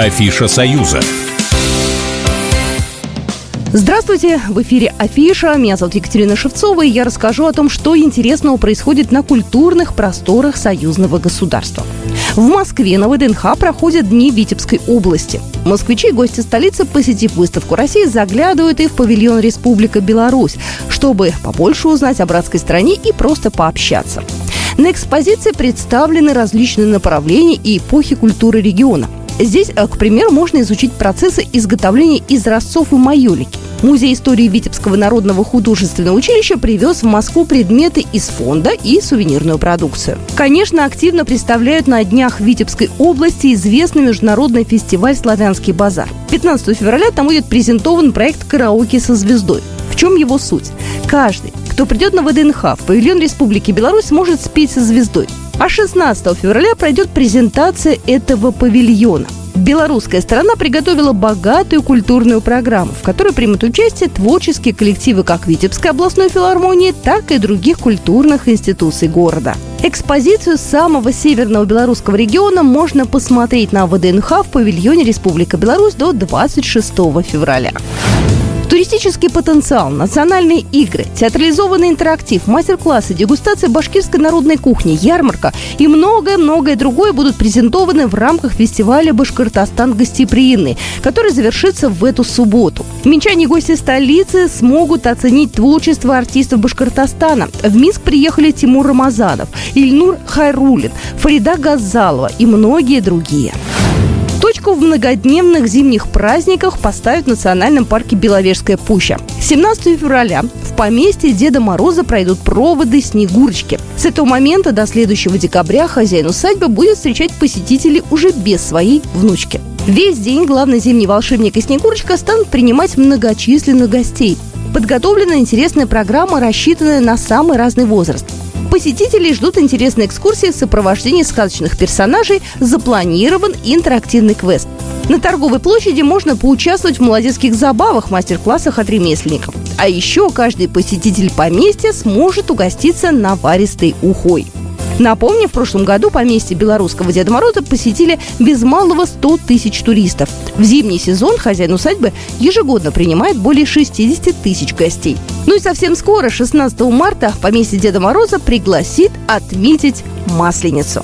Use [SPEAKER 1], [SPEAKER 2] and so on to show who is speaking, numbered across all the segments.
[SPEAKER 1] Афиша «Союза».
[SPEAKER 2] Здравствуйте! В эфире Афиша. Меня зовут Екатерина Шевцова, и я расскажу о том, что интересного происходит на культурных просторах союзного государства. В Москве на ВДНХ проходят Дни Витебской области. Москвичи и гости столицы, посетив выставку России, заглядывают и в павильон Республика Беларусь, чтобы побольше узнать о братской стране и просто пообщаться. На экспозиции представлены различные направления и эпохи культуры региона. Здесь, э, к примеру, можно изучить процессы изготовления изразцов и майолики. Музей истории Витебского народного художественного училища привез в Москву предметы из фонда и сувенирную продукцию. Конечно, активно представляют на днях Витебской области известный международный фестиваль «Славянский базар». 15 февраля там будет презентован проект «Караоке со звездой». В чем его суть? Каждый, кто придет на ВДНХ в павильон Республики Беларусь, сможет спеть со звездой. А 16 февраля пройдет презентация этого павильона. Белорусская сторона приготовила богатую культурную программу, в которой примут участие творческие коллективы как Витебской областной филармонии, так и других культурных институций города. Экспозицию самого северного белорусского региона можно посмотреть на ВДНХ в павильоне Республика Беларусь до 26 февраля. Туристический потенциал, национальные игры, театрализованный интерактив, мастер-классы, дегустация башкирской народной кухни, ярмарка и многое-многое другое будут презентованы в рамках фестиваля «Башкортостан гостеприимный», который завершится в эту субботу. Минчане и гости столицы смогут оценить творчество артистов Башкортостана. В Минск приехали Тимур Рамазанов, Ильнур Хайрулин, Фарида Газалова и многие другие. Точку в многодневных зимних праздниках поставят в национальном парке Беловежская пуща. 17 февраля в поместье Деда Мороза пройдут проводы Снегурочки. С этого момента до следующего декабря хозяин усадьбы будет встречать посетителей уже без своей внучки. Весь день главный зимний волшебник и Снегурочка станут принимать многочисленных гостей. Подготовлена интересная программа, рассчитанная на самый разный возраст – Посетителей ждут интересные экскурсии в сопровождении сказочных персонажей, запланирован интерактивный квест. На торговой площади можно поучаствовать в молодецких забавах, мастер-классах от ремесленников. А еще каждый посетитель поместья сможет угоститься наваристой ухой. Напомню, в прошлом году поместье белорусского Деда Мороза посетили без малого 100 тысяч туристов. В зимний сезон хозяин усадьбы ежегодно принимает более 60 тысяч гостей. Ну и совсем скоро, 16 марта, поместье Деда Мороза пригласит отметить Масленицу.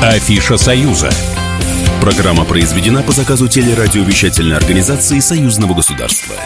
[SPEAKER 1] Афиша «Союза». Программа произведена по заказу телерадиовещательной организации Союзного государства.